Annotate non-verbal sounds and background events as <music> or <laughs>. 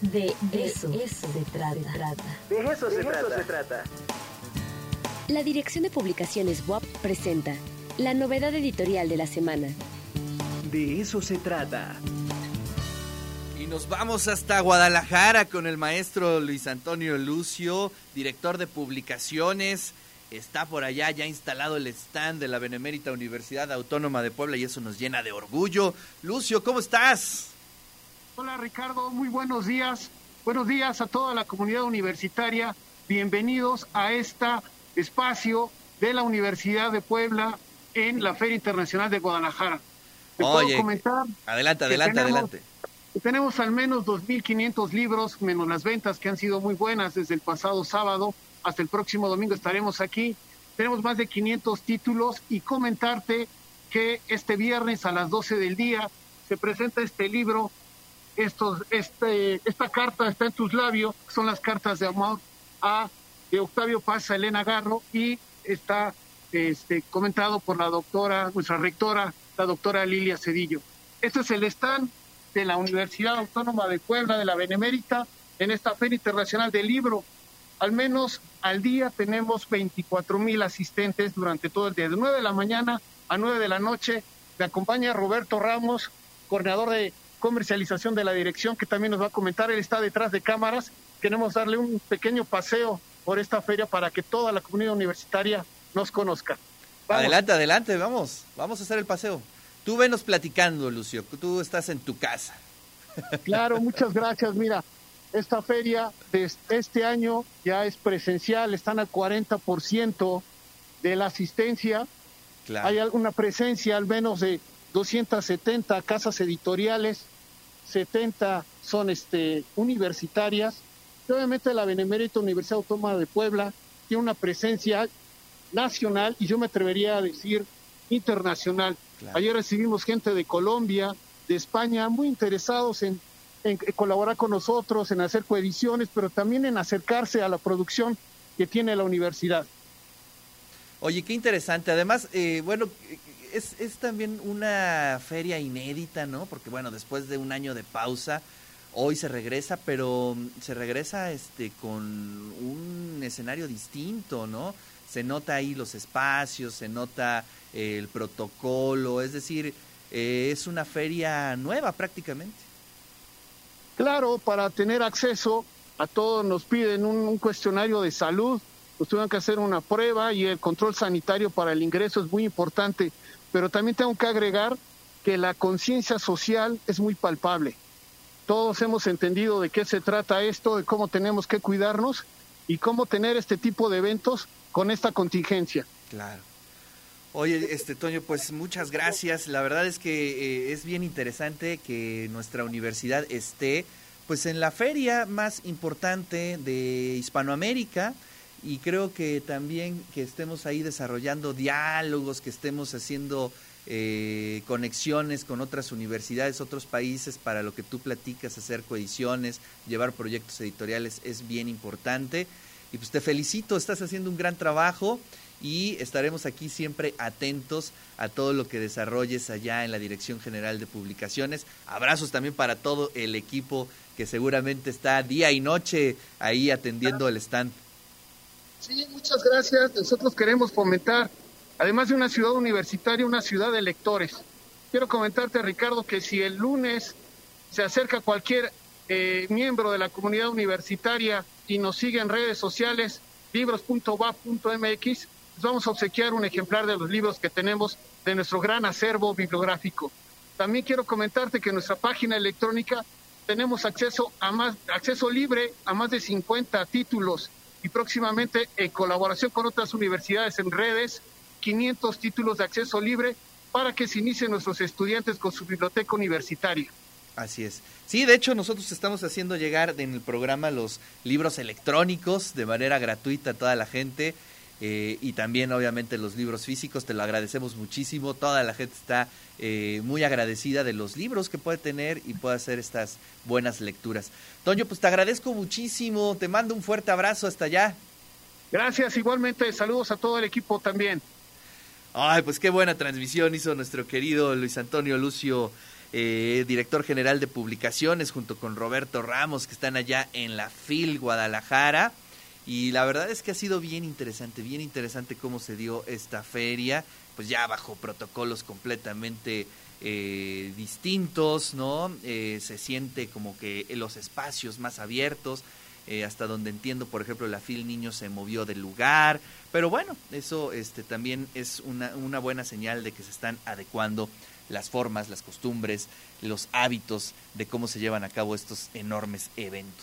De, eso, se trata. De eso, se, trata. La Dirección de Publicaciones WAP presenta la novedad editorial de la semana. De eso se trata. Y nos vamos hasta Guadalajara con el maestro Luis Antonio Lucio, director de publicaciones. Está por allá ya instalado el stand de la Benemérita Universidad Autónoma de Puebla y eso nos llena de orgullo. Lucio, ¿cómo estás? Hola Ricardo, muy buenos días. Buenos días a toda la comunidad universitaria. Bienvenidos a este espacio de la Universidad de Puebla en la Feria Internacional de Guadalajara. ¿Te puedo comentar? Adelante, adelante, adelante. Tenemos al menos 2.500 libros, menos las ventas que han sido muy buenas desde el pasado sábado hasta el próximo domingo estaremos aquí. Tenemos más de 500 títulos y comentarte que este viernes a las 12 del día se presenta este libro. Este, esta carta está en tus labios, son las cartas de amor a Octavio Paz a Elena Garro y está este, comentado por la doctora, nuestra rectora, la doctora Lilia Cedillo. Este es el stand de la Universidad Autónoma de Puebla, de la Benemérita, en esta Feria Internacional del Libro. Al menos al día tenemos 24 mil asistentes durante todo el día, de 9 de la mañana a 9 de la noche. Me acompaña Roberto Ramos, coordinador de comercialización de la dirección, que también nos va a comentar. Él está detrás de cámaras. Queremos darle un pequeño paseo por esta feria para que toda la comunidad universitaria nos conozca. Adelante, adelante, vamos, vamos a hacer el paseo. Tú venos platicando, Lucio, tú estás en tu casa. Claro, <laughs> muchas gracias. Mira, esta feria de este año ya es presencial, están al 40% de la asistencia. Hay alguna presencia, al menos de 270 casas editoriales, 70 son este, universitarias. Y obviamente la Benemérita Universidad Autónoma de Puebla tiene una presencia nacional y yo me atrevería a decir internacional. Ayer recibimos gente de Colombia, de España, muy interesados en en colaborar con nosotros, en hacer coediciones, pero también en acercarse a la producción que tiene la universidad. Oye, qué interesante. Además, eh, bueno, es, también una feria inédita, ¿no? Porque bueno, después de un año de pausa, hoy se regresa, pero se regresa este con un escenario distinto, ¿no? Se nota ahí los espacios, se nota el protocolo, es decir, eh, es una feria nueva prácticamente. Claro, para tener acceso a todos nos piden un, cuestionario de salud, nos tuvieron que hacer una prueba y el control sanitario para el ingreso es muy importante, pero también tengo que agregar que la conciencia social es muy palpable. Todos hemos entendido de qué se trata esto, de cómo tenemos que cuidarnos y cómo tener este tipo de eventos con esta contingencia. Claro. Oye, este Toño, pues muchas gracias. La verdad es que eh, es bien interesante que nuestra universidad esté pues en la feria más importante de Hispanoamérica y creo que también que estemos ahí desarrollando diálogos, que estemos haciendo eh, conexiones con otras universidades, otros países para lo que tú platicas, hacer coediciones, llevar proyectos editoriales es bien importante. Y pues te felicito, estás haciendo un gran trabajo y estaremos aquí siempre atentos a todo lo que desarrolles allá en la Dirección General de Publicaciones. Abrazos también para todo el equipo que seguramente está día y noche ahí atendiendo el stand. Sí, muchas gracias. Nosotros queremos fomentar, además de una ciudad universitaria, una ciudad de lectores. Quiero comentarte, Ricardo, que si el lunes se acerca cualquier eh, miembro de la comunidad universitaria y nos sigue en redes sociales, libros.va.mx, vamos a obsequiar un ejemplar de los libros que tenemos de nuestro gran acervo bibliográfico. También quiero comentarte que en nuestra página electrónica tenemos acceso a más acceso libre a más de 50 títulos y próximamente en colaboración con otras universidades en redes 500 títulos de acceso libre para que se inicien nuestros estudiantes con su biblioteca universitaria. Así es. Sí, de hecho nosotros estamos haciendo llegar en el programa los libros electrónicos de manera gratuita a toda la gente. Eh, y también obviamente los libros físicos, te lo agradecemos muchísimo, toda la gente está eh, muy agradecida de los libros que puede tener y puede hacer estas buenas lecturas. Toño, pues te agradezco muchísimo, te mando un fuerte abrazo hasta allá. Gracias, igualmente, saludos a todo el equipo también. Ay, pues qué buena transmisión hizo nuestro querido Luis Antonio Lucio eh, director general de publicaciones, junto con Roberto Ramos, que están allá en la FIL Guadalajara. Y la verdad es que ha sido bien interesante, bien interesante cómo se dio esta feria, pues ya bajo protocolos completamente eh, distintos, ¿no? Eh, se siente como que los espacios más abiertos, eh, hasta donde entiendo, por ejemplo, la FIL Niño se movió del lugar, pero bueno, eso este, también es una, una buena señal de que se están adecuando las formas, las costumbres, los hábitos de cómo se llevan a cabo estos enormes eventos.